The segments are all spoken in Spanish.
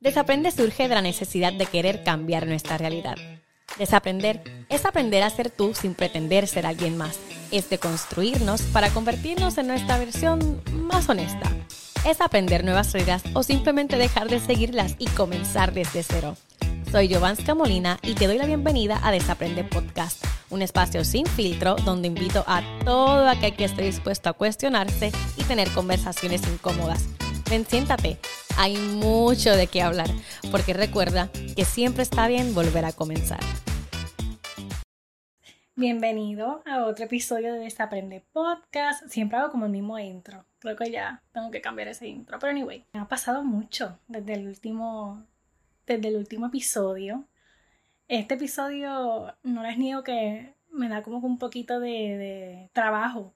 Desaprender surge de la necesidad de querer cambiar nuestra realidad. Desaprender es aprender a ser tú sin pretender ser alguien más. Es de construirnos para convertirnos en nuestra versión más honesta. Es aprender nuevas reglas o simplemente dejar de seguirlas y comenzar desde cero. Soy Giovanska Molina y te doy la bienvenida a Desaprende Podcast, un espacio sin filtro donde invito a todo aquel que esté dispuesto a cuestionarse y tener conversaciones incómodas. Ven, siéntate, hay mucho de qué hablar, porque recuerda que siempre está bien volver a comenzar. Bienvenido a otro episodio de Desaprende Podcast. Siempre hago como el mismo intro. Creo que ya tengo que cambiar ese intro. Pero anyway, me ha pasado mucho desde el último, desde el último episodio. Este episodio no les niego que me da como un poquito de, de trabajo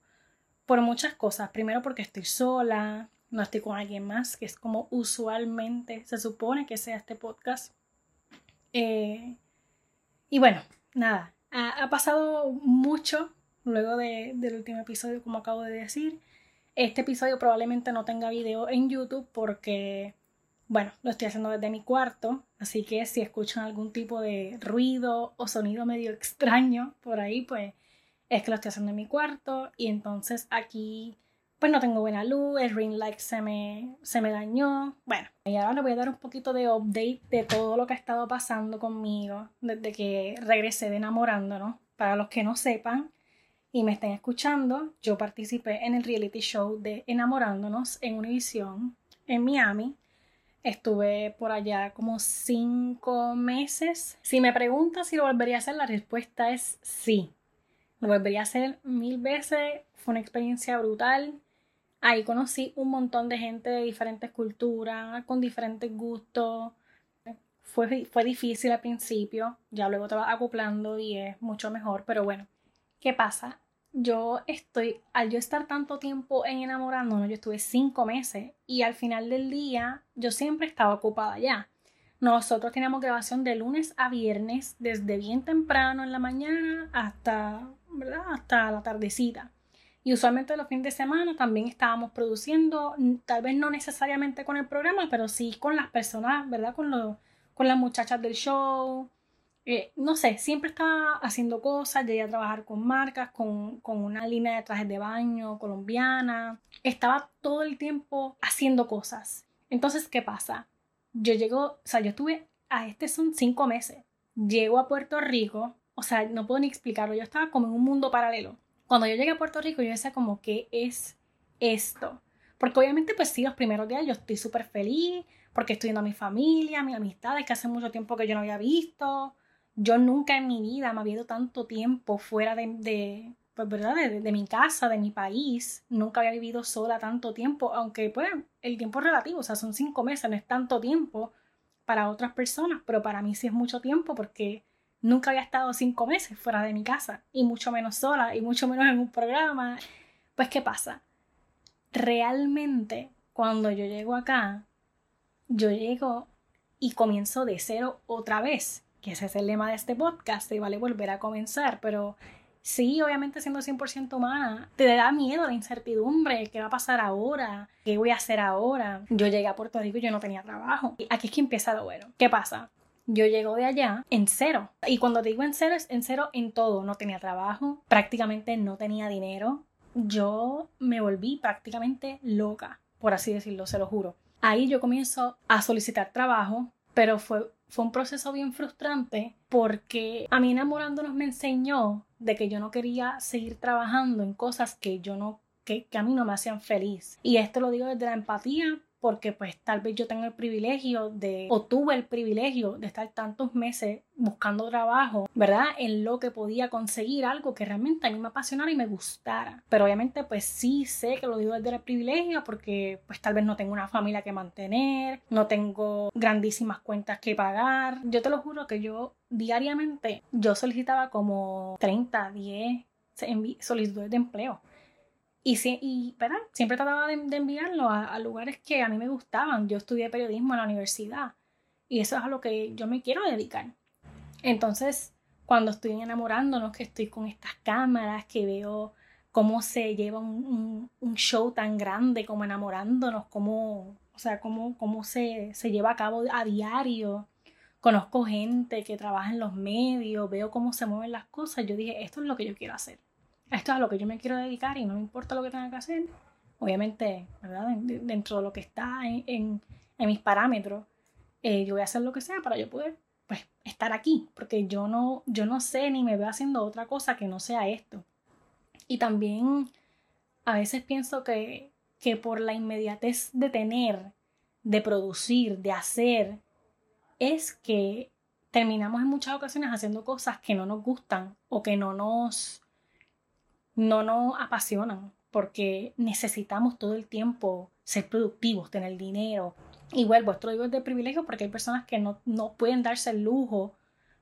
por muchas cosas. Primero porque estoy sola, no estoy con alguien más, que es como usualmente se supone que sea este podcast. Eh, y bueno, nada, ha, pasado mucho luego del último episodio, como acabo de decir. Este episodio probablemente no tenga video en YouTube porque, bueno, lo estoy haciendo desde mi cuarto, así que si escuchan algún tipo de ruido o sonido medio extraño por ahí, pues es que lo estoy haciendo en mi cuarto y entonces aquí pues no tengo buena luz, el ring light se me, se me dañó. Bueno, y ahora les voy a dar un poquito de update de todo lo que ha estado pasando conmigo desde que regresé de enamorándonos. Para los que no sepan y me estén escuchando, yo participé en el reality show de Enamorándonos en Univision en Miami. Estuve por allá como cinco meses. Si me preguntas si lo volvería a hacer, la respuesta es sí. Lo volvería a hacer mil veces. Fue una experiencia brutal. Ahí conocí un montón de gente de diferentes culturas, con diferentes gustos. Fue, fue difícil al principio, ya luego te vas acoplando y es mucho mejor, pero bueno, ¿qué pasa? Yo estoy, al yo estar tanto tiempo en enamorándonos, yo estuve cinco meses y al final del día yo siempre estaba ocupada ya. Nosotros teníamos grabación de lunes a viernes, desde bien temprano en la mañana hasta, hasta la tardecita. Y usualmente los fines de semana también estábamos produciendo, tal vez no necesariamente con el programa, pero sí con las personas, ¿verdad? Con, con las muchachas del show. Eh, no sé, siempre estaba haciendo cosas, llegué a trabajar con marcas, con, con una línea de trajes de baño colombiana. Estaba todo el tiempo haciendo cosas. Entonces, ¿qué pasa? Yo llego, o sea, yo estuve, a este son cinco meses. Llego a Puerto Rico, o sea, no puedo ni explicarlo, yo estaba como en un mundo paralelo cuando yo llegué a Puerto Rico, yo decía como, ¿qué es esto? Porque obviamente, pues sí, los primeros días yo estoy súper feliz, porque estoy viendo a mi familia, a mis amistades, que hace mucho tiempo que yo no había visto. Yo nunca en mi vida me había ido tanto tiempo fuera de, de pues, ¿verdad? De, de, mi casa, de mi país. Nunca había vivido sola tanto tiempo, aunque, pues, el tiempo es relativo, o sea, son cinco meses, no es tanto tiempo para otras personas, pero para mí sí es mucho tiempo porque Nunca había estado cinco meses fuera de mi casa, y mucho menos sola, y mucho menos en un programa. Pues, ¿qué pasa? Realmente, cuando yo llego acá, yo llego y comienzo de cero otra vez, que ese es el lema de este podcast, y vale volver a comenzar, pero sí, obviamente siendo 100% humana, te da miedo la incertidumbre, qué va a pasar ahora, qué voy a hacer ahora. Yo llegué a Puerto Rico y yo no tenía trabajo. Aquí es que empieza lo bueno. ¿Qué pasa? Yo llego de allá en cero. Y cuando digo en cero, es en cero en todo. No tenía trabajo, prácticamente no tenía dinero. Yo me volví prácticamente loca, por así decirlo, se lo juro. Ahí yo comienzo a solicitar trabajo, pero fue, fue un proceso bien frustrante porque a mí enamorándonos me enseñó de que yo no quería seguir trabajando en cosas que yo no que, que, a mí no me hacían feliz. Y esto lo digo desde la empatía porque pues tal vez yo tengo el privilegio de, o tuve el privilegio de estar tantos meses buscando trabajo, ¿verdad? En lo que podía conseguir algo que realmente a mí me apasionara y me gustara. Pero obviamente pues sí sé que lo digo desde el privilegio porque pues tal vez no tengo una familia que mantener, no tengo grandísimas cuentas que pagar. Yo te lo juro que yo diariamente yo solicitaba como 30, 10 solicitudes de empleo. Y, y ¿verdad? siempre trataba de, enviarlo a, lugares que a mí me gustaban. Yo estudié periodismo en la universidad y eso es a lo que yo me quiero dedicar. Entonces, cuando estoy enamorándonos, que estoy con estas cámaras, que veo cómo se lleva un, show tan grande como enamorándonos, cómo, o sea, cómo, cómo se, se lleva a cabo a diario. Conozco gente que trabaja en los medios, veo cómo se mueven las cosas. Yo dije, esto es lo que yo quiero hacer. Esto es a lo que yo me quiero dedicar y no me importa lo que tenga que hacer. Obviamente, ¿verdad? Dentro de lo que está en, en, mis parámetros, eh, yo voy a hacer lo que sea para yo poder pues, estar aquí, porque yo no, yo no sé ni me veo haciendo otra cosa que no sea esto. Y también a veces pienso que, que por la inmediatez de tener, de producir, de hacer, es que terminamos en muchas ocasiones haciendo cosas que no nos gustan o que no nos, no nos apasionan, porque necesitamos todo el tiempo ser productivos, tener dinero. Y vuelvo, esto lo de privilegio porque hay personas que no, no pueden darse el lujo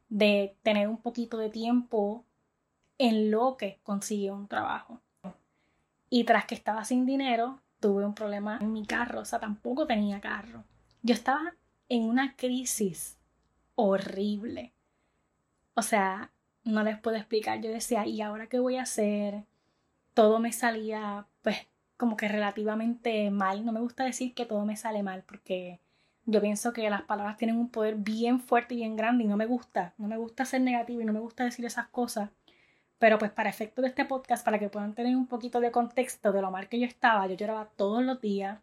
de tener un poquito de tiempo en lo que consigue un trabajo. Y tras que estaba sin dinero, tuve un problema en mi carro, o sea, tampoco tenía carro. Yo estaba en una crisis horrible. O sea, no les puedo explicar. Yo decía, ¿y ahora qué voy a hacer? Todo me salía, pues, como que relativamente mal. No me gusta decir que todo me sale mal porque yo pienso que las palabras tienen un poder bien fuerte y bien grande y no me gusta. No me gusta ser negativo y no me gusta decir esas cosas. Pero pues para efecto de este podcast, para que puedan tener un poquito de contexto de lo mal que yo estaba, yo lloraba todos los días,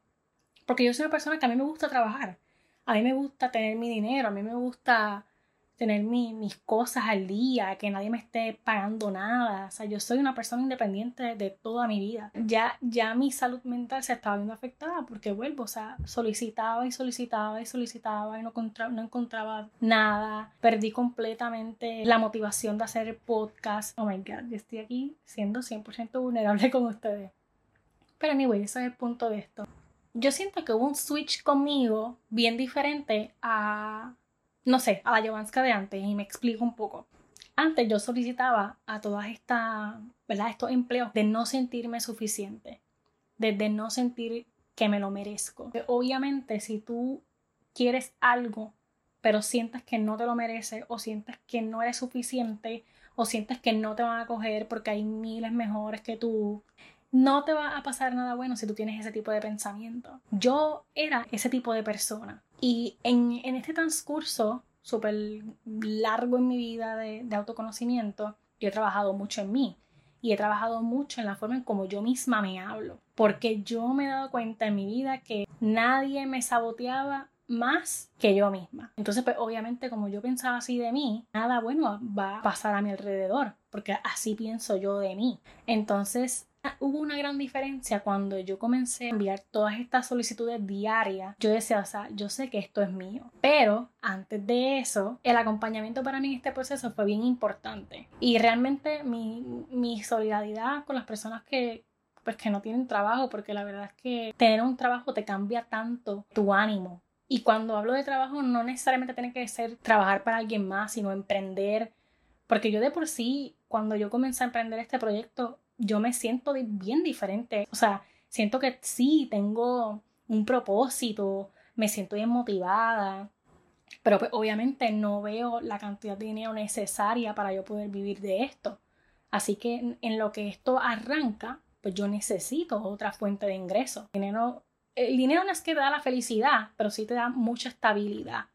porque yo soy una persona que a mí me gusta trabajar, a mí me gusta tener mi dinero, a mí me gusta tener mis cosas al día, que nadie me esté pagando nada. O sea, yo soy una persona independiente de, toda mi vida. Ya, ya mi salud mental se estaba viendo afectada porque vuelvo, o sea, solicitaba y solicitaba y solicitaba y no, no encontraba nada. Perdí completamente la motivación de hacer podcast. Oh my god, yo estoy aquí siendo 100% vulnerable con ustedes. Pero anyway, ese es el punto de esto. Yo siento que hubo un switch conmigo bien diferente a no sé, a la Jovanska de antes y me explico un poco. Antes yo solicitaba a todas estas, ¿verdad? Estos empleos de no sentirme suficiente, de, no sentir que me lo merezco. Obviamente, si tú quieres algo, pero sientes que no te lo mereces o sientes que no eres suficiente o sientes que no te van a coger porque hay miles mejores que tú, no te va a pasar nada bueno si tú tienes ese tipo de pensamiento. Yo era ese tipo de persona. Y en, este transcurso súper largo en mi vida de, autoconocimiento, yo he trabajado mucho en mí y he trabajado mucho en la forma en cómo yo misma me hablo, porque yo me he dado cuenta en mi vida que nadie me saboteaba más que yo misma. Entonces, pues obviamente como yo pensaba así de mí, nada bueno va a pasar a mi alrededor, porque así pienso yo de mí. Entonces, hubo una gran diferencia cuando yo comencé a enviar todas estas solicitudes diarias. Yo decía, o sea, yo sé que esto es mío, pero antes de eso, el acompañamiento para mí en este proceso fue bien importante. Y realmente mi, mi solidaridad con las personas que, pues que no tienen trabajo, porque la verdad es que tener un trabajo te cambia tanto tu ánimo. Y cuando hablo de trabajo, no necesariamente tiene que ser trabajar para alguien más, sino emprender. Porque yo de por sí, cuando yo comencé a emprender este proyecto, yo me siento bien diferente. O sea, siento que sí, tengo un propósito, me siento bien motivada, pero pues obviamente no veo la cantidad de dinero necesaria para yo poder vivir de esto. Así que en lo que esto arranca, pues yo necesito otra fuente de ingreso. Dinero, el dinero no es que te da la felicidad, pero sí te da mucha estabilidad.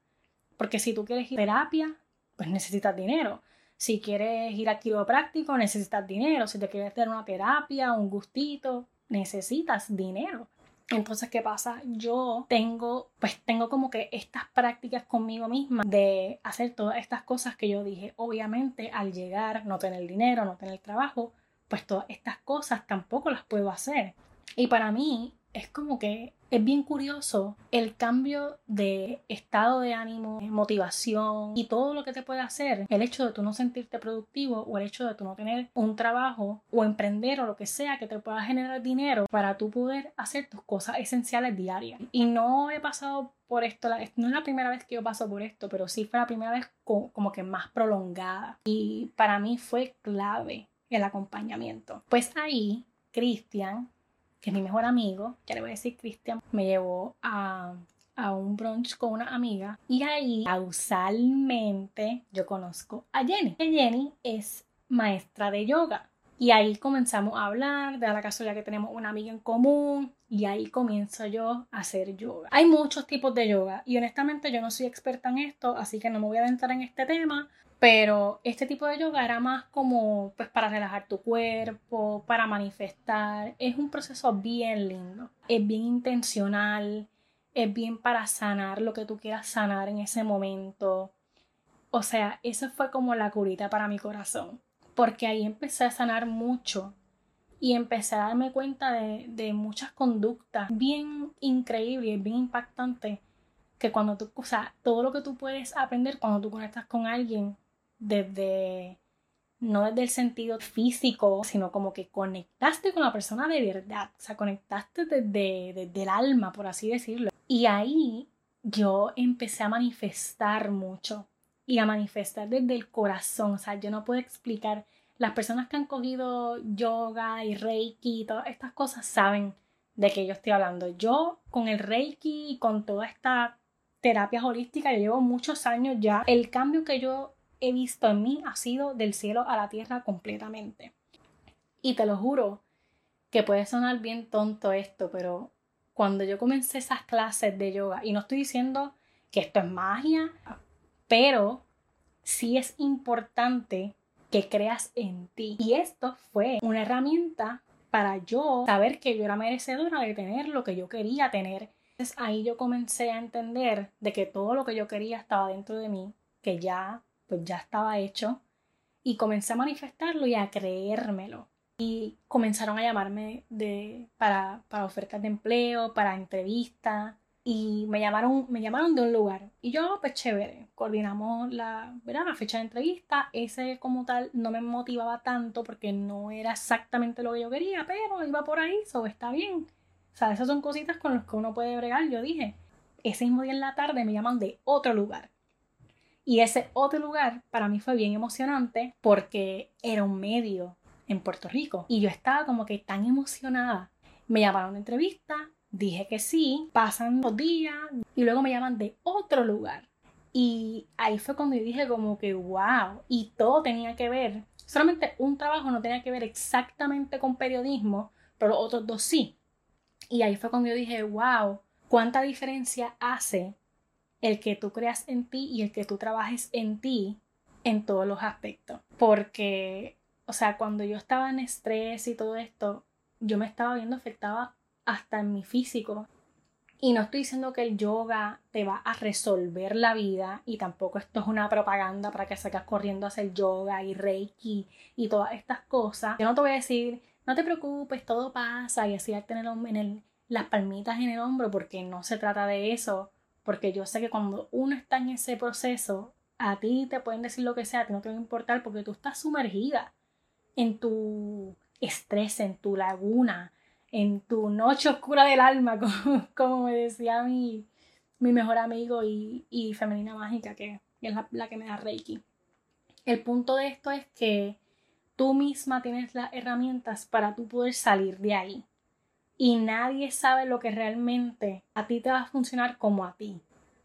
Porque si tú quieres ir a terapia, pues necesitas dinero. Si quieres ir a quiropráctico, necesitas dinero. Si te quieres dar una terapia, un gustito, necesitas dinero. Entonces, ¿qué pasa? Yo tengo, pues tengo como que estas prácticas conmigo misma de hacer todas estas cosas que yo dije. Obviamente, al llegar, no tener dinero, no tener trabajo, pues todas estas cosas tampoco las puedo hacer. Y para mí, es como que es bien curioso el cambio de estado de ánimo, motivación y todo lo que te puede hacer el hecho de tú no sentirte productivo o el hecho de tú no tener un trabajo o emprender o lo que sea que te pueda generar dinero para tú poder hacer tus cosas esenciales diarias. Y no he pasado por esto, no es la primera vez que yo paso por esto, pero sí fue la primera vez como que más prolongada. Y para mí fue clave el acompañamiento. Pues ahí, Cristian que es mi mejor amigo, ya le voy a decir Cristian, me llevó a, un brunch con una amiga y ahí causalmente yo conozco a Jenny. Jenny es maestra de yoga. Y ahí comenzamos a hablar, de la casualidad que tenemos una amiga en común y ahí comienzo yo a hacer yoga. Hay muchos tipos de yoga y honestamente yo no soy experta en esto, así que no me voy a adentrar en este tema, pero este tipo de yoga era más como pues para relajar tu cuerpo, para manifestar. Es un proceso bien lindo, es bien intencional, es bien para sanar lo que tú quieras sanar en ese momento. O sea, eso fue como la curita para mi corazón, porque ahí empecé a sanar mucho y empecé a darme cuenta de, muchas conductas bien increíbles, bien impactantes, que cuando tú, o sea, todo lo que tú puedes aprender cuando tú conectas con alguien desde, no desde el sentido físico, sino como que conectaste con la persona de verdad, o sea, conectaste desde, desde el alma, por así decirlo. Y ahí yo empecé a manifestar mucho y a manifestar desde el corazón, o sea, yo no puedo explicar las personas que han cogido yoga y reiki y todas estas cosas saben de qué yo estoy hablando. Yo con el reiki y con toda esta terapia holística, yo llevo muchos años ya. El cambio que yo he visto en mí ha sido del cielo a la tierra completamente. Y te lo juro que puede sonar bien tonto esto, pero cuando yo comencé esas clases de yoga, y no estoy diciendo que esto es magia, pero sí es importante que creas en ti. Y esto fue una herramienta para yo saber que yo era merecedora de tener lo que yo quería tener. Entonces ahí yo comencé a entender de que todo lo que yo quería estaba dentro de mí, que ya pues ya estaba hecho y comencé a manifestarlo y a creérmelo. Y comenzaron a llamarme de, para, para ofertas de empleo, para entrevistas, y me llamaron, me llamaron de un lugar. Y yo, pues chévere, coordinamos la, ¿verdad? la fecha de entrevista. Ese como tal no me motivaba tanto porque no era exactamente lo que yo quería, pero iba por ahí, eso está bien. O sea, esas son cositas con las que uno puede bregar. Yo dije, ese mismo día en la tarde me llaman de otro lugar. Y ese otro lugar para mí fue bien emocionante porque era un medio en Puerto Rico. Y yo estaba como que tan emocionada. Me llamaron de entrevista, Dije que sí, pasan los días y luego me llaman de otro lugar. Y ahí fue cuando yo dije como que wow, y todo tenía que ver, solamente un trabajo no tenía que ver exactamente con periodismo, pero los otros dos sí. Y ahí fue cuando yo dije, wow, cuánta diferencia hace el que tú creas en ti y el que tú trabajes en ti en todos los aspectos. Porque, o sea, cuando yo estaba en estrés y todo esto, yo me estaba viendo afectada hasta en mi físico. Y no estoy diciendo que el yoga te va a resolver la vida y tampoco esto es una propaganda para que salgas corriendo a hacer yoga y reiki y todas estas cosas. Yo no te voy a decir, no te preocupes, todo pasa y así al tener en el, las palmitas en el hombro porque no se trata de eso. Porque yo sé que cuando uno está en ese proceso, a ti te pueden decir lo que sea, a no te va a importar porque tú estás sumergida en tu estrés, en tu laguna, en tu noche oscura del alma, como, me decía mi, mi mejor amigo y, y femenina mágica, que, es la, que me da Reiki. El punto de esto es que tú misma tienes las herramientas para tú poder salir de ahí. Y nadie sabe lo que realmente a ti te va a funcionar como a ti.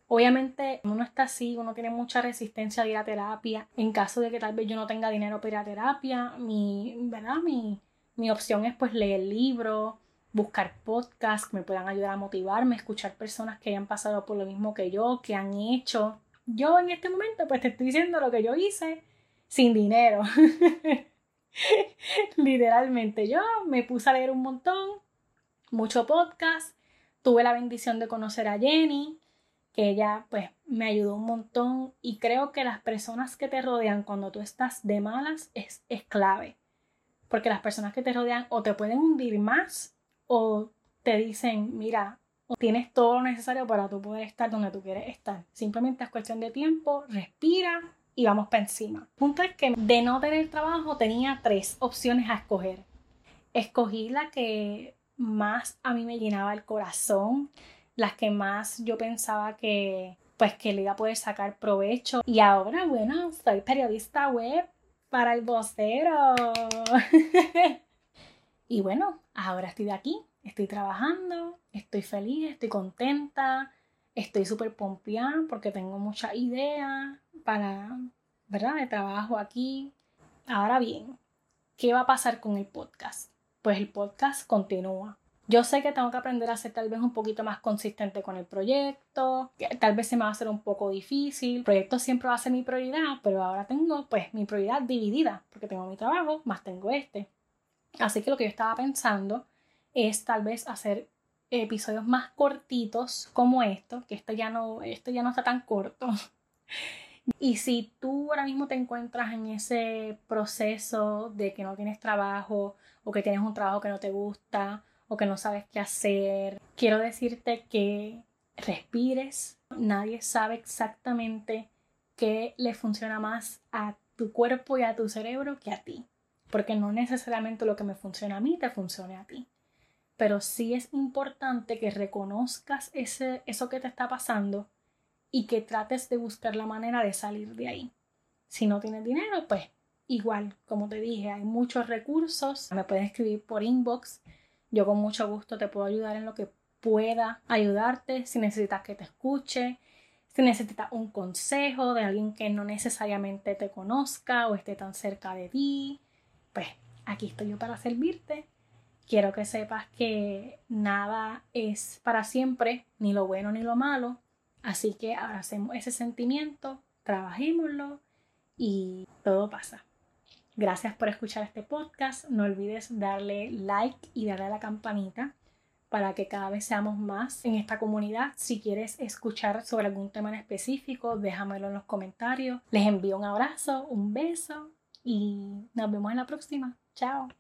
Obviamente uno está así, uno tiene mucha resistencia a ir a terapia. En caso de que tal vez yo no tenga dinero para ir a terapia, mi, ¿verdad? Mi, mi opción es pues leer libros, buscar podcasts que me puedan ayudar a motivarme, escuchar personas que hayan pasado por lo mismo que yo, que han hecho. Yo en este momento pues te estoy diciendo lo que yo hice sin dinero. Literalmente yo me puse a leer un montón, mucho podcast, tuve la bendición de conocer a Jenny, que ella pues me ayudó un montón y creo que las personas que te rodean cuando tú estás de malas es, es clave porque las personas que te rodean o te pueden hundir más o te dicen, mira, tienes todo lo necesario para tú poder estar donde tú quieres estar. Simplemente es cuestión de tiempo, respira y vamos para encima. El punto es que de no tener trabajo tenía tres opciones a escoger. Escogí la que más a mí me llenaba el corazón, las que más yo pensaba que pues que le iba a poder sacar provecho. Y ahora, bueno, soy periodista web para el vocero. y bueno, ahora estoy de aquí, estoy trabajando, estoy feliz, estoy contenta, estoy súper pompeada porque tengo muchas ideas para, ¿verdad?, de trabajo aquí. Ahora bien, ¿qué va a pasar con el podcast? Pues el podcast continúa. Yo sé que tengo que aprender a ser tal vez un poquito más consistente con el proyecto, tal vez se me va a hacer un poco difícil. El proyecto siempre va a ser mi prioridad, pero ahora tengo pues mi prioridad dividida, porque tengo mi trabajo, más tengo este. Así que lo que yo estaba pensando es tal vez hacer episodios más cortitos como esto, que esto ya no, esto ya no está tan corto. Y si tú ahora mismo te encuentras en ese proceso de que no tienes trabajo o que tienes un trabajo que no te gusta o que no sabes qué hacer, quiero decirte que respires. Nadie sabe exactamente qué le funciona más a tu cuerpo y a tu cerebro que a ti. Porque no necesariamente lo que me funciona a mí te funcione a ti. Pero sí es importante que reconozcas ese, eso que te está pasando y que trates de buscar la manera de salir de ahí. Si no tienes dinero, pues igual, como te dije, hay muchos recursos. Me puedes escribir por inbox yo con mucho gusto te puedo ayudar en lo que pueda ayudarte, si necesitas que te escuche, si necesitas un consejo de alguien que no necesariamente te conozca o esté tan cerca de ti, pues aquí estoy yo para servirte. Quiero que sepas que nada es para siempre, ni lo bueno ni lo malo. Así que hacemos ese sentimiento, trabajémoslo y todo pasa. Gracias por escuchar este podcast. No olvides darle like y darle a la campanita para que cada vez seamos más en esta comunidad. Si quieres escuchar sobre algún tema en específico, déjamelo en los comentarios. Les envío un abrazo, un beso y nos vemos en la próxima. Chao.